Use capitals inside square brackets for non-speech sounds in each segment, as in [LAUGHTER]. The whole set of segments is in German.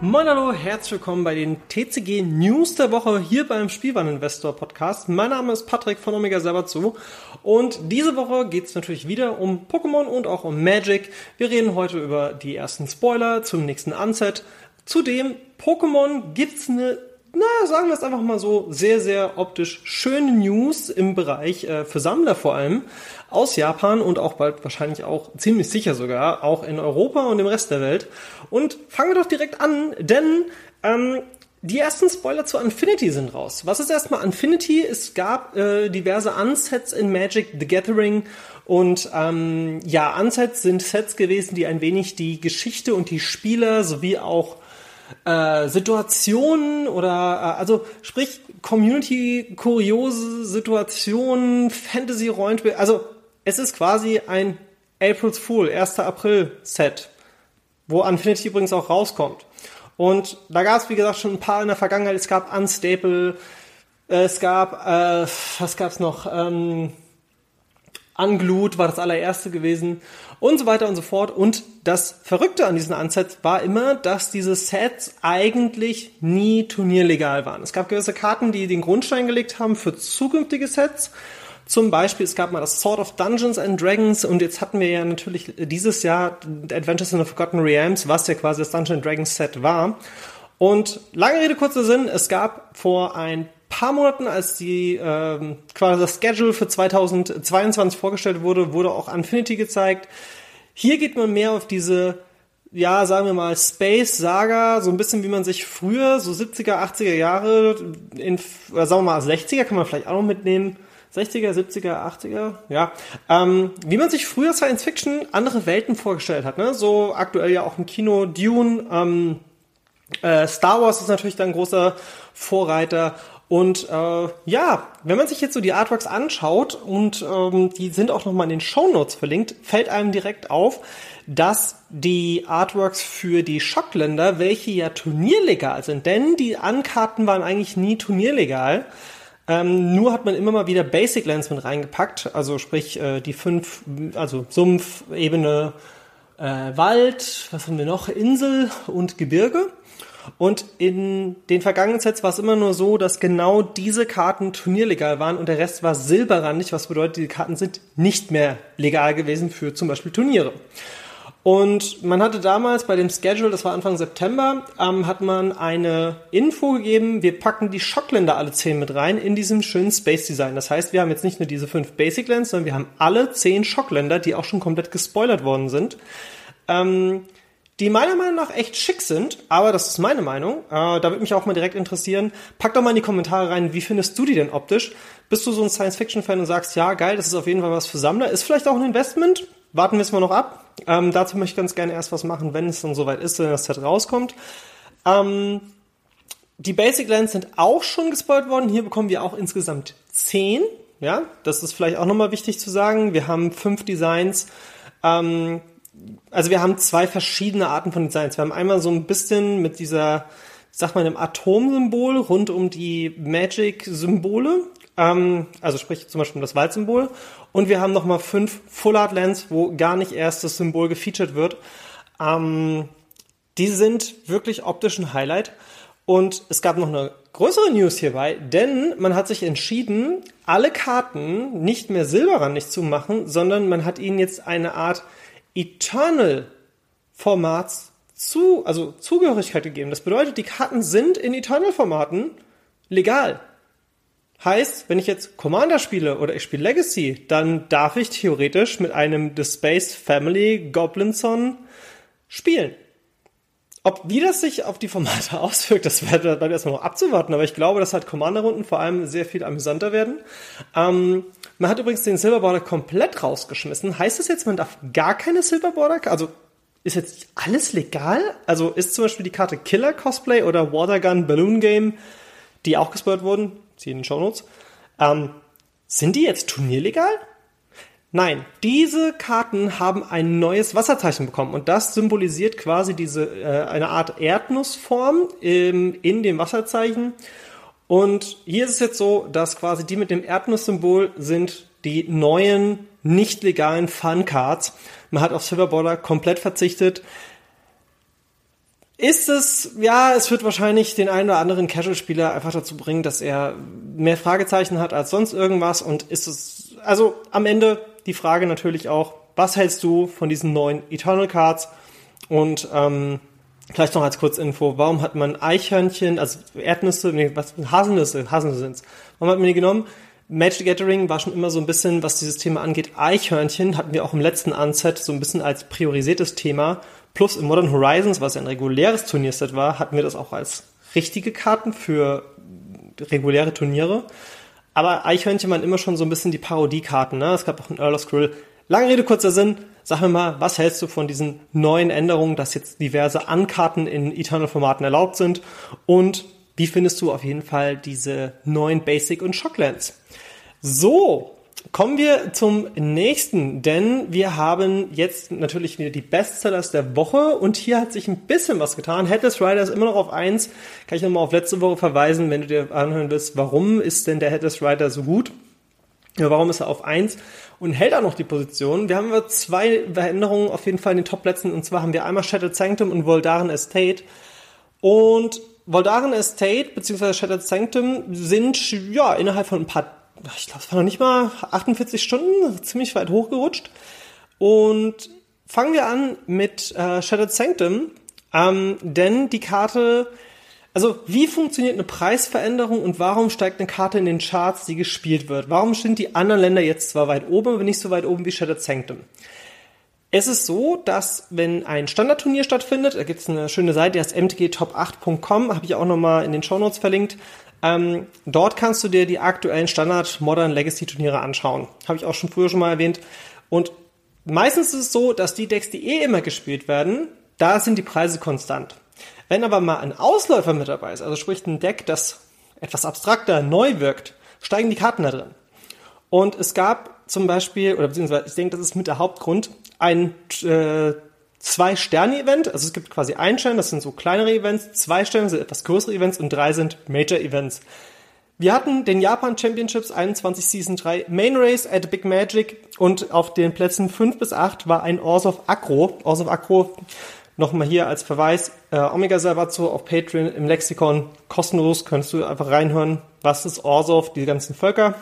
Moin hallo, herzlich willkommen bei den TCG News der Woche hier beim Spielwareninvestor Podcast. Mein Name ist Patrick von Omega Sabatsu und diese Woche geht es natürlich wieder um Pokémon und auch um Magic. Wir reden heute über die ersten Spoiler zum nächsten Unset. Zudem Pokémon gibt's eine na, sagen wir es einfach mal so, sehr, sehr optisch schöne News im Bereich äh, für Sammler vor allem aus Japan und auch bald wahrscheinlich auch ziemlich sicher sogar auch in Europa und im Rest der Welt. Und fangen wir doch direkt an, denn ähm, die ersten Spoiler zu Infinity sind raus. Was ist erstmal Infinity? Es gab äh, diverse Unsets in Magic the Gathering und ähm, ja, Unsets sind Sets gewesen, die ein wenig die Geschichte und die Spieler sowie auch äh, Situationen oder äh, also sprich Community kuriose Situationen, Fantasy Rollenspiel, also es ist quasi ein April's Fool, 1. April Set, wo Infinity übrigens auch rauskommt. Und da gab es, wie gesagt, schon ein paar in der Vergangenheit. Es gab Unstable, es gab, äh, was gab's noch? Ähm, Unglued war das allererste gewesen und so weiter und so fort. Und das Verrückte an diesen Unsets war immer, dass diese Sets eigentlich nie turnierlegal waren. Es gab gewisse Karten, die den Grundstein gelegt haben für zukünftige Sets zum Beispiel, es gab mal das Sword of Dungeons and Dragons und jetzt hatten wir ja natürlich dieses Jahr Adventures in the Forgotten Realms, was ja quasi das Dungeons Dragons Set war. Und lange Rede, kurzer Sinn, es gab vor ein paar Monaten, als die ähm, quasi das Schedule für 2022 vorgestellt wurde, wurde auch Infinity gezeigt. Hier geht man mehr auf diese, ja, sagen wir mal, Space Saga, so ein bisschen wie man sich früher, so 70er, 80er Jahre, in, sagen wir mal, 60er kann man vielleicht auch noch mitnehmen, 60er, 70er, 80er, ja, ähm, wie man sich früher Science Fiction andere Welten vorgestellt hat, ne? So aktuell ja auch im Kino Dune, ähm, äh, Star Wars ist natürlich dann großer Vorreiter und äh, ja, wenn man sich jetzt so die Artworks anschaut und ähm, die sind auch nochmal in den Show Notes verlinkt, fällt einem direkt auf, dass die Artworks für die Schockländer, welche ja turnierlegal sind, denn die Ankarten waren eigentlich nie turnierlegal, ähm, nur hat man immer mal wieder Basic Lands mit reingepackt, also sprich äh, die fünf, also Sumpf, Ebene, äh, Wald, was haben wir noch, Insel und Gebirge. Und in den vergangenen Sets war es immer nur so, dass genau diese Karten turnierlegal waren und der Rest war silberrandig, was bedeutet, die Karten sind nicht mehr legal gewesen für zum Beispiel Turniere. Und man hatte damals bei dem Schedule, das war Anfang September, ähm, hat man eine Info gegeben, wir packen die Schockländer alle zehn mit rein in diesem schönen Space Design. Das heißt, wir haben jetzt nicht nur diese fünf Basic Lands, sondern wir haben alle zehn Schockländer, die auch schon komplett gespoilert worden sind. Ähm, die meiner Meinung nach echt schick sind, aber das ist meine Meinung. Äh, da würde mich auch mal direkt interessieren. Pack doch mal in die Kommentare rein, wie findest du die denn optisch? Bist du so ein Science-Fiction-Fan und sagst, ja, geil, das ist auf jeden Fall was für Sammler. Ist vielleicht auch ein Investment? Warten wir es mal noch ab. Ähm, dazu möchte ich ganz gerne erst was machen, wenn es dann soweit ist, wenn das Set rauskommt. Ähm, die Basic Lands sind auch schon gespoilt worden. Hier bekommen wir auch insgesamt zehn. Ja, das ist vielleicht auch nochmal wichtig zu sagen. Wir haben fünf Designs. Ähm, also wir haben zwei verschiedene Arten von Designs. Wir haben einmal so ein bisschen mit dieser, sag mal, einem Atomsymbol rund um die Magic-Symbole. Ähm, also sprich zum Beispiel das Waldsymbol. Und wir haben nochmal fünf Full Art Lands, wo gar nicht erst das Symbol gefeatured wird. Ähm, die sind wirklich optisch ein Highlight. Und es gab noch eine größere News hierbei, denn man hat sich entschieden, alle Karten nicht mehr silberrandig zu machen, sondern man hat ihnen jetzt eine Art Eternal-Formats zu, also Zugehörigkeit gegeben. Das bedeutet, die Karten sind in Eternal-Formaten legal. Heißt, wenn ich jetzt Commander spiele oder ich spiele Legacy, dann darf ich theoretisch mit einem The Space Family Goblinson spielen. Ob wie das sich auf die Formate [LAUGHS] auswirkt, das bleibt erstmal noch abzuwarten, aber ich glaube, dass halt Commander-Runden vor allem sehr viel amüsanter werden. Ähm, man hat übrigens den Silver Border komplett rausgeschmissen. Heißt das jetzt, man darf gar keine Silver Border? Also ist jetzt alles legal? Also ist zum Beispiel die Karte Killer Cosplay oder Watergun Balloon Game, die auch gespoilt wurden, sie in den Show Notes, ähm, sind die jetzt turnierlegal? Nein, diese Karten haben ein neues Wasserzeichen bekommen und das symbolisiert quasi diese äh, eine Art Erdnussform im, in dem Wasserzeichen und hier ist es jetzt so, dass quasi die mit dem Erdnusssymbol sind die neuen, nicht legalen Fun-Cards. Man hat auf Silverborder komplett verzichtet. Ist es, ja, es wird wahrscheinlich den einen oder anderen Casual-Spieler einfach dazu bringen, dass er mehr Fragezeichen hat als sonst irgendwas. Und ist es, also am Ende die Frage natürlich auch, was hältst du von diesen neuen Eternal Cards? Und ähm, Vielleicht noch als Kurzinfo, warum hat man Eichhörnchen, also Erdnüsse, nee, was, Haselnüsse, Haselnüsse sind's. Warum hat man die genommen? Magic Gathering war schon immer so ein bisschen, was dieses Thema angeht, Eichhörnchen hatten wir auch im letzten Unset so ein bisschen als priorisiertes Thema. Plus im Modern Horizons, was ein reguläres Turnierset war, hatten wir das auch als richtige Karten für reguläre Turniere. Aber Eichhörnchen waren immer schon so ein bisschen die Parodiekarten. Ne? Es gab auch ein Earl of Skrill. Lange Rede, kurzer Sinn. Sag mir mal, was hältst du von diesen neuen Änderungen, dass jetzt diverse Ankarten in Eternal-Formaten erlaubt sind? Und wie findest du auf jeden Fall diese neuen Basic- und Shocklands? So, kommen wir zum nächsten, denn wir haben jetzt natürlich wieder die Bestsellers der Woche und hier hat sich ein bisschen was getan. Headless Rider ist immer noch auf eins. Kann ich nochmal auf letzte Woche verweisen, wenn du dir anhören willst, warum ist denn der Headless Rider so gut? Ja, warum ist er auf eins? und hält auch noch die Position. Wir haben aber zwei Veränderungen auf jeden Fall in den Top-Plätzen und zwar haben wir einmal Shattered Sanctum und Voldaren Estate. Und Voldaren Estate bzw. Shattered Sanctum sind ja innerhalb von ein paar, ich glaube, es war noch nicht mal 48 Stunden, ziemlich weit hochgerutscht. Und fangen wir an mit äh, Shattered Sanctum, ähm, denn die Karte Also, wie funktioniert eine Preisveränderung und warum steigt eine Karte in den Charts, die gespielt wird? Warum sind die anderen Länder jetzt zwar weit oben, aber nicht so weit oben wie Shattered Sanctum? Es ist so, dass wenn ein Standardturnier stattfindet, da gibt es eine schöne Seite, die heißt mtgtop8.com, habe ich auch nochmal in den Shownotes verlinkt. Ähm, dort kannst du dir die aktuellen Standard Modern Legacy Turniere anschauen. Habe ich auch schon früher schon mal erwähnt. Und meistens ist es so, dass die Decks, die eh immer gespielt werden, da sind die Preise konstant. Wenn aber mal ein Ausläufer mit dabei ist, also sprich ein Deck, das etwas abstrakter, neu wirkt, steigen die Karten da drin. Und es gab zum Beispiel, oder beziehungsweise ich denke, das ist mit der Hauptgrund, ein äh, Zwei-Sterne-Event. Also es gibt quasi ein Stern, das sind so kleinere Events, zwei Sterne sind etwas größere Events und drei sind Major-Events. Wir hatten den Japan Championships 21 Season 3 Main Race at Big Magic und auf den Plätzen 5 bis 8 war ein Ors of Acro. Ors of Acro, nochmal hier als Verweis, äh, Omega Salvatio auf Patreon im Lexikon kostenlos, könntest du einfach reinhören, was ist Orsov, die ganzen Völker.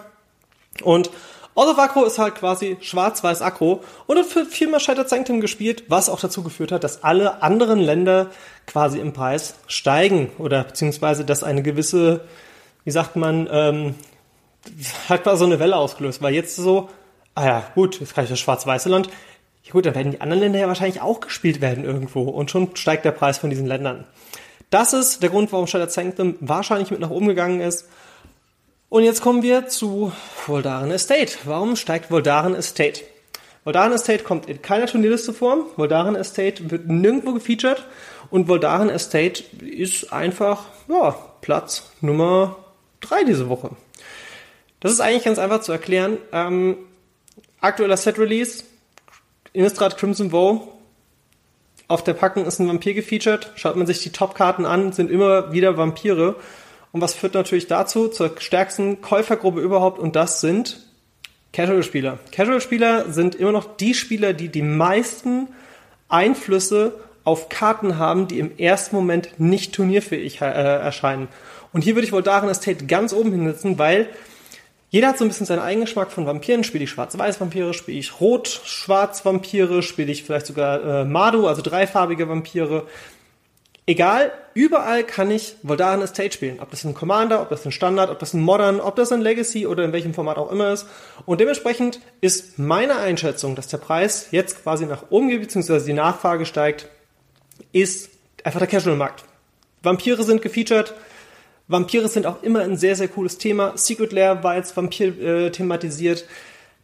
Und Orsov Akro ist halt quasi schwarz-weiß Akro und hat viermal Shattered Sanctum gespielt, was auch dazu geführt hat, dass alle anderen Länder quasi im Preis steigen oder beziehungsweise dass eine gewisse, wie sagt man, ähm, hat quasi so eine Welle ausgelöst, weil jetzt so, ah ja, gut, jetzt kann ich das schwarz-weiße Land, ja gut, dann werden die anderen Länder ja wahrscheinlich auch gespielt werden irgendwo und schon steigt der Preis von diesen Ländern. Das ist der Grund, warum Shattered Sanctum wahrscheinlich mit nach oben gegangen ist. Und jetzt kommen wir zu Voldaren Estate. Warum steigt Voldaren Estate? Voldaren Estate kommt in keiner Turnierliste vor. Voldaren Estate wird nirgendwo gefeatured. Und Voldaren Estate ist einfach, ja, Platz Nummer drei diese Woche. Das ist eigentlich ganz einfach zu erklären. Ähm, aktueller Set Release. Innistrad Crimson Vow. Auf der Packung ist ein Vampir gefeatured. Schaut man sich die Top-Karten an, sind immer wieder Vampire. Und was führt natürlich dazu? Zur stärksten Käufergruppe überhaupt und das sind Casual-Spieler. Casual-Spieler sind immer noch die Spieler, die die meisten Einflüsse auf Karten haben, die im ersten Moment nicht turnierfähig äh, erscheinen. Und hier würde ich wohl darin Estate ganz oben hinsetzen, weil jeder hat so ein bisschen seinen eigenen Geschmack von Vampiren. Spiele ich Schwarz-Weiß-Vampire, spiele ich Rot-Schwarz-Vampire, spiele ich vielleicht sogar äh, Madu, also dreifarbige Vampire. Egal, überall kann ich Voldaren Estate spielen. Ob das ein Commander, ob das ein Standard, ob das ein Modern, ob das ein Legacy oder in welchem Format auch immer ist. Und dementsprechend ist meine Einschätzung, dass der Preis jetzt quasi nach oben geht, beziehungsweise die Nachfrage steigt, ist einfach der Casual-Markt. Vampire sind gefeatured. Vampire sind auch immer ein sehr, sehr cooles Thema. Secret Lair war jetzt Vampir äh, thematisiert.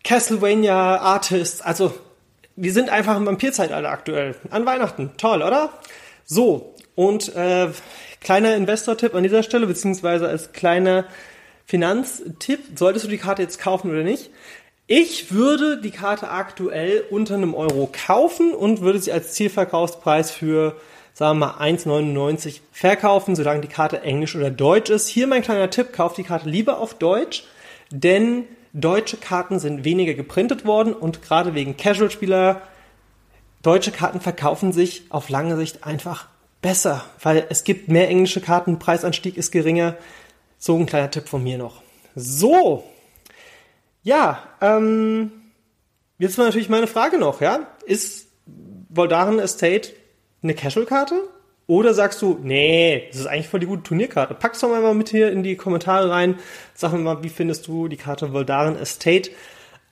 Castlevania Artists, also wir sind einfach im Vampirzeitalter aktuell. An Weihnachten. Toll, oder? So, und äh, kleiner Investor-Tipp an dieser Stelle, beziehungsweise als kleiner Finanztipp, solltest du die Karte jetzt kaufen oder nicht? Ich würde die Karte aktuell unter einem Euro kaufen und würde sie als Zielverkaufspreis für, sagen wir mal, 1,99 verkaufen, solange die Karte Englisch oder Deutsch ist. Hier mein kleiner Tipp, kauft die Karte lieber auf Deutsch, denn deutsche Karten sind weniger geprintet worden und gerade wegen Casual-Spieler, deutsche Karten verkaufen sich auf lange Sicht einfach besser, weil es gibt mehr englische Karten, Preisanstieg ist geringer. So ein kleiner Tipp von mir noch. So, ja, ähm, jetzt war natürlich meine Frage noch, ja, ist Voldaren Estate eine Casual-Karte? Oder sagst du, nee, das ist eigentlich voll die gute Turnierkarte. Pack's doch mal mit hier in die Kommentare rein. Sag mir mal, wie findest du die Karte Voldaren Estate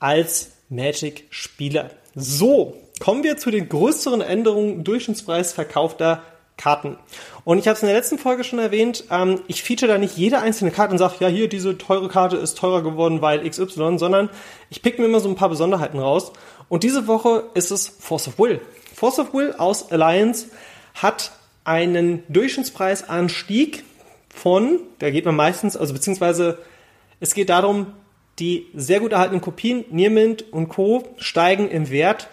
als Magic-Spieler? So, kommen wir zu den größeren Änderungen Durchschnittspreis verkaufter Karten. Und ich habe es in der letzten Folge schon erwähnt, ähm, ich feature da nicht jede einzelne Karte und sage, ja, hier, diese teure Karte ist teurer geworden, weil XY, sondern ich pick mir immer so ein paar Besonderheiten raus. Und diese Woche ist es Force of Will. Force of Will aus Alliance hat einen Durchschnittspreisanstieg von, da geht man meistens, also beziehungsweise es geht darum, die sehr gut erhaltenen Kopien, Niermint und Co. steigen im Wert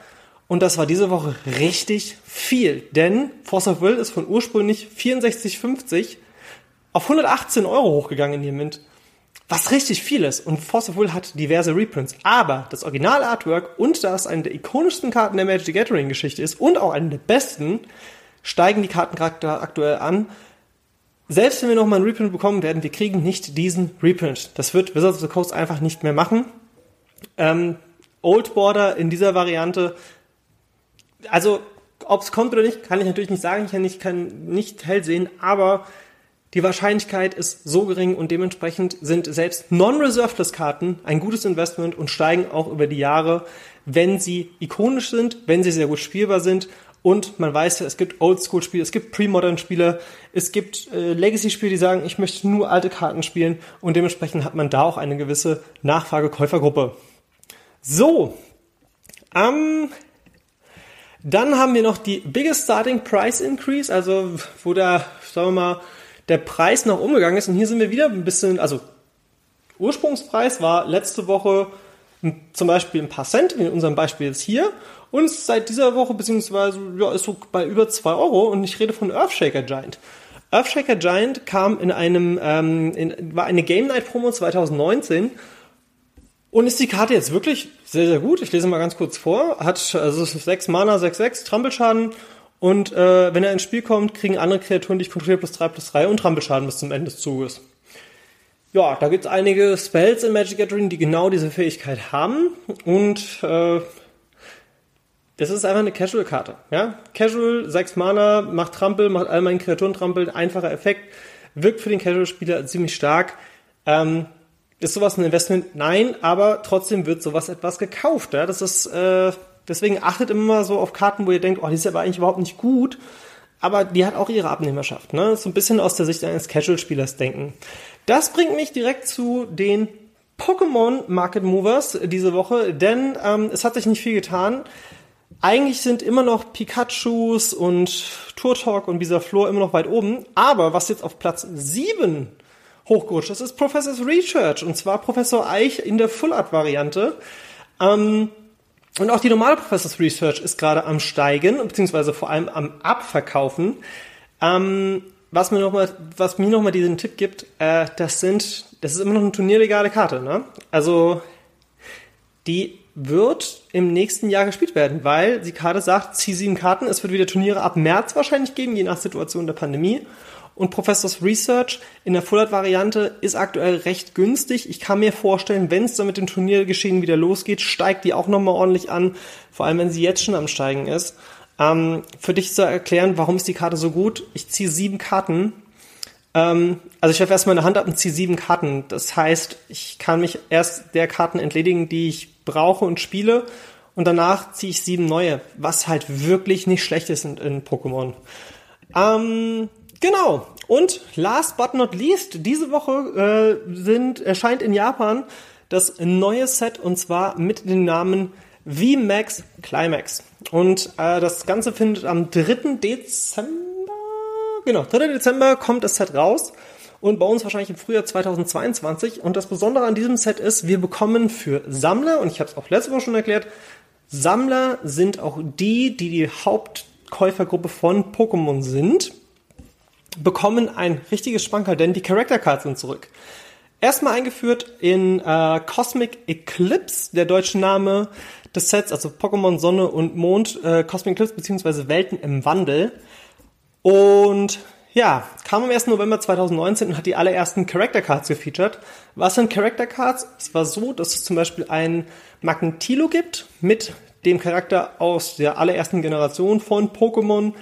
und das war diese Woche richtig viel, denn Force of Will ist von ursprünglich 64,50 auf 118 Euro hochgegangen in dem Mint. Was richtig viel ist. Und Force of Will hat diverse Reprints. Aber das Original-Artwork und da es eine der ikonischsten Karten der Magic the Gathering-Geschichte ist und auch eine der besten, steigen die Karten gerade aktuell an. Selbst wenn wir nochmal einen Reprint bekommen werden, wir kriegen nicht diesen Reprint. Das wird Wizards of the Coast einfach nicht mehr machen. Ähm, Old Border in dieser Variante also ob es kommt oder nicht, kann ich natürlich nicht sagen. Ich kann nicht, kann nicht hell sehen, aber Die Wahrscheinlichkeit ist so gering und dementsprechend sind selbst Non-Reserveless-Karten ein gutes Investment und steigen auch über die Jahre, wenn sie ikonisch sind, wenn sie sehr gut spielbar sind und man weiß ja, es gibt Oldschool-Spiele, es gibt Pre-Modern-Spiele, es gibt äh, Legacy-Spiele, die sagen, ich möchte nur alte Karten spielen und dementsprechend hat man da auch eine gewisse Nachfragekäufergruppe. So, ähm, dann haben wir noch die Biggest Starting Price Increase, also wo der, sagen wir mal, der Preis nach oben gegangen ist. Und hier sind wir wieder ein bisschen, also Ursprungspreis war letzte Woche zum Beispiel ein paar Cent, in unserem Beispiel jetzt hier. Und seit dieser Woche, beziehungsweise, ja, ist so bei über zwei Euro und ich rede von Earthshaker Giant. Earthshaker Giant kam in einem, ähm, in, war eine Game Night Promo 2019 und ist die Karte jetzt wirklich sehr, sehr gut. Ich lese mal ganz kurz vor. Hat also 6 Mana, 6, 6, Trampelschaden und äh, wenn er ins Spiel kommt, kriegen andere Kreaturen, die ich kontrolliere, plus 3, plus 3 und Trampelschaden bis zum Ende des Zuges. Ja, da gibt es einige Spells in Magic Gathering, die genau diese Fähigkeit haben und äh, das ist einfach eine Casual-Karte. Ja? Casual, 6 Mana, macht Trampel, macht all meinen Kreaturen Trampel, einfacher Effekt, wirkt für den Casual-Spieler ziemlich stark. Ähm, ist sowas ein Investment? Nein, aber trotzdem wird sowas etwas gekauft. Ja? Das ist, äh, deswegen achtet immer so auf Karten, wo ihr denkt, oh, die ist aber eigentlich überhaupt nicht gut. Aber die hat auch ihre Abnehmerschaft. Ne? So ein bisschen aus der Sicht eines Casual-Spielers denken. Das bringt mich direkt zu den Pokémon Market Movers diese Woche, denn ähm, es hat sich nicht viel getan. Eigentlich sind immer noch Pikachus und Turtok und Bisaflor immer noch weit oben. Aber was jetzt auf Platz 7 hochgerutscht ist, ist Professor's Research. Und zwar Professor Eich in der Full Art Variante. Ähm, und auch die normale Professor's Research ist gerade am Steigen, beziehungsweise vor allem am Abverkaufen. Ähm, was mir nochmal, was mir nochmal diesen Tipp gibt, äh, das sind, das ist immer noch eine turnierlegale Karte, ne? Also, die wird im nächsten Jahr gespielt werden, weil die Karte sagt, zieh sieben Karten, es wird wieder Turniere ab März wahrscheinlich geben, je nach Situation der Pandemie. Und Professors Research in der Full-Art-Variante ist aktuell recht günstig. Ich kann mir vorstellen, wenn es dann mit dem Turniergeschehen wieder losgeht, steigt die auch nochmal ordentlich an. Vor allem, wenn sie jetzt schon am Steigen ist. Ähm, für dich zu erklären, warum ist die Karte so gut? Ich ziehe sieben Karten. Ähm, also ich werfe erstmal eine Hand ab und ziehe sieben Karten. Das heißt, ich kann mich erst der Karten entledigen, die ich brauche und spiele. Und danach ziehe ich sieben neue, was halt wirklich nicht schlecht ist in, in Pokémon. Ähm, genau. Und last but not least, diese Woche äh, sind, erscheint in Japan das neue Set und zwar mit dem Namen VMAX Climax. Und äh, das Ganze findet am 3. Dezember, genau, 3. Dezember kommt das Set raus und bei uns wahrscheinlich im Frühjahr 2022. Und das Besondere an diesem Set ist, wir bekommen für Sammler, und ich habe es auch letzte Woche schon erklärt, Sammler sind auch die, die die Hauptkäufergruppe von Pokémon sind, bekommen ein richtiges Spankerl, denn die Character Cards sind zurück. Erstmal eingeführt in äh, Cosmic Eclipse, der deutsche Name des Sets, also Pokémon Sonne und Mond, äh, Cosmic Eclipse beziehungsweise Welten im Wandel. Und ja, kam am 1. November 2019 und hat die allerersten Character Cards gefeatured. Was sind Character Cards? Es war so, dass es zum Beispiel ein Magnetilo gibt mit dem Charakter aus der allerersten Generation von Pokémon,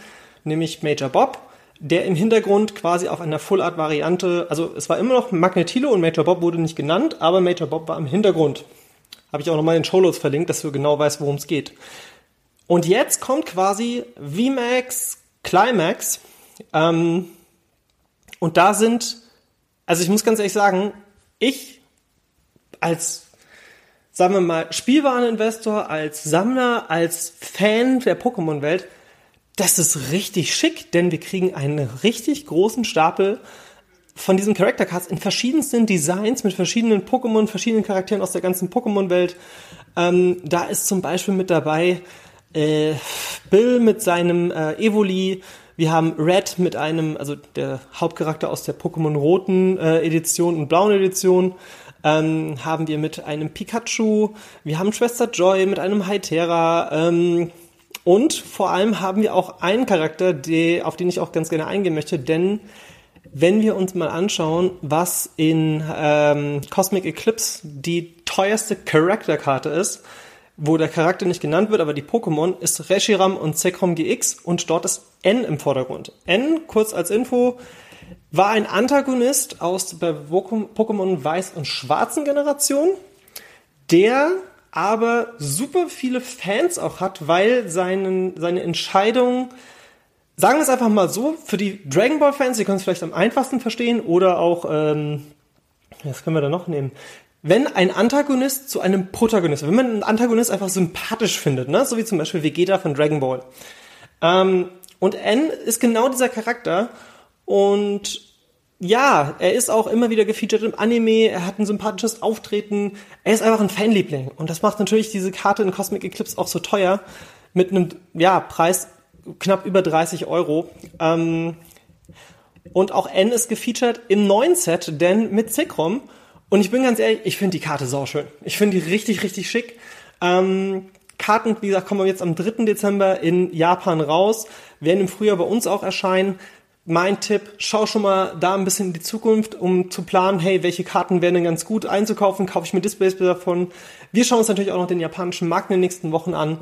nämlich Major Bob, der im Hintergrund quasi auf einer Full Art Variante, also es war immer noch Magnetilo und Major Bob wurde nicht genannt, aber Major Bob war im Hintergrund. Habe ich auch nochmal in den Shownotes verlinkt, dass du genau weißt, worum es geht. Und jetzt kommt quasi VMAX Climax, ähm, und da sind, also ich muss ganz ehrlich sagen, ich als, sagen wir mal, Spielwareninvestor, als Sammler, als Fan der Pokémon-Welt, das ist richtig schick, denn wir kriegen einen richtig großen Stapel von diesen Character Cards in verschiedensten Designs mit verschiedenen Pokémon, verschiedenen Charakteren aus der ganzen Pokémon-Welt. Ähm, da ist zum Beispiel mit dabei äh, Bill mit seinem äh, Evoli, wir haben Red mit einem, also der Hauptcharakter aus der Pokémon roten äh, Edition und blauen Edition. Ähm, haben wir mit einem Pikachu, wir haben Schwester Joy mit einem Hytera ähm, und vor allem haben wir auch einen Charakter, die, auf den ich auch ganz gerne eingehen möchte, denn wenn wir uns mal anschauen, was in ähm, Cosmic Eclipse die teuerste Charakterkarte ist, wo der Charakter nicht genannt wird, aber die Pokémon, ist Reshiram und Zekrom GX und dort ist N im Vordergrund. N, kurz als Info, war ein Antagonist aus der Pokémon Weiß und Schwarzen Generation, der aber super viele Fans auch hat, weil seinen, seine Entscheidung, sagen wir es einfach mal so, für die Dragon Ball Fans, die können es vielleicht am einfachsten verstehen, oder auch, ähm, was können wir da noch nehmen? Wenn ein Antagonist zu einem Protagonist, wenn man einen Antagonist einfach sympathisch findet, ne? so wie zum Beispiel Vegeta von Dragon Ball. Ähm, und N ist genau dieser Charakter und ja, er ist auch immer wieder gefeatured im Anime, er hat ein sympathisches Auftreten, er ist einfach ein Fanliebling. Und das macht natürlich diese Karte in Cosmic Eclipse auch so teuer, mit einem, ja, Preis knapp über 30 Euro. Ähm, und auch N ist gefeatured im neuen Set, denn mit Zekrom. Und ich bin ganz ehrlich, ich finde die Karte sauschön. Ich finde die richtig, richtig schick. Ähm, Karten, wie gesagt, kommen jetzt am 3. Dezember in Japan raus, werden im Frühjahr bei uns auch erscheinen mein Tipp, schau schon mal da ein bisschen in die Zukunft, um zu planen, hey, welche Karten wären denn ganz gut einzukaufen, kaufe ich mir Displays davon. Wir schauen uns natürlich auch noch den japanischen Markt in den nächsten Wochen an.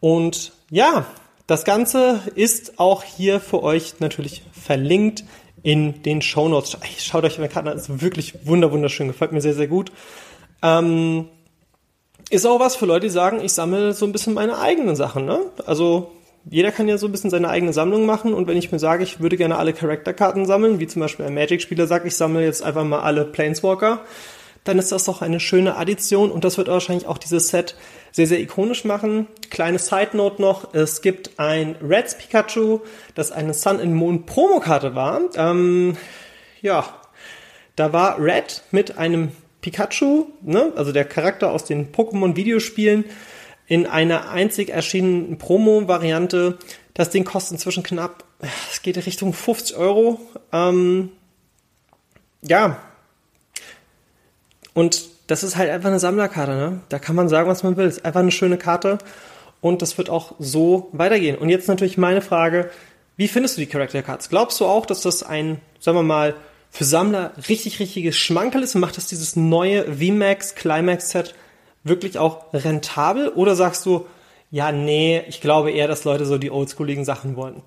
Und ja, das Ganze ist auch hier für euch natürlich verlinkt in den Show Notes. Schaut euch meine Karten an, ist wirklich wunderschön, gefällt mir sehr, sehr gut. Ähm, ist auch was für Leute, die sagen, ich sammle so ein bisschen meine eigenen Sachen. Ne? Also jeder kann ja so ein bisschen seine eigene Sammlung machen und wenn ich mir sage, ich würde gerne alle Charakterkarten sammeln, wie zum Beispiel ein Magic-Spieler sagt, ich sammle jetzt einfach mal alle Planeswalker, dann ist das doch eine schöne Addition und das wird wahrscheinlich auch dieses Set sehr, sehr ikonisch machen. Kleine Side Note noch, es gibt ein Reds Pikachu, das eine Sun and Moon Promokarte war. Ähm, ja, da war Red mit einem Pikachu, ne, also der Charakter aus den Pokémon-Videospielen, in einer einzig erschienenen Promo-Variante. Das Ding kostet inzwischen knapp, es geht in Richtung 50 Euro. Ähm, ja. Und das ist halt einfach eine Sammlerkarte, ne? Da kann man sagen, was man will. Ist einfach eine schöne Karte. Und das wird auch so weitergehen. Und jetzt natürlich meine Frage, wie findest du die Character Cards? Glaubst du auch, dass das ein, sagen wir mal, für Sammler richtig, richtiges Schmankerl ist macht das dieses neue VMAX Climax Set wirklich auch rentabel? Oder sagst du, ja, nee, ich glaube eher, dass Leute so die oldschooligen Sachen wollen?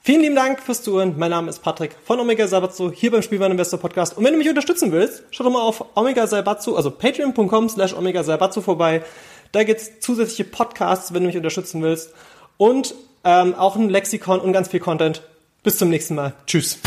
Vielen lieben Dank fürs Zuhören. Mein Name ist Patrick von Omega Sabatsu hier beim Spielwaren Investor Podcast. Und wenn du mich unterstützen willst, schau doch mal auf Omega Sabatsu, also patreon.com slash Omega Sabatsu vorbei. Da gibt's zusätzliche Podcasts, wenn du mich unterstützen willst. Und ähm, auch ein Lexikon und ganz viel Content. Bis zum nächsten Mal. Tschüss.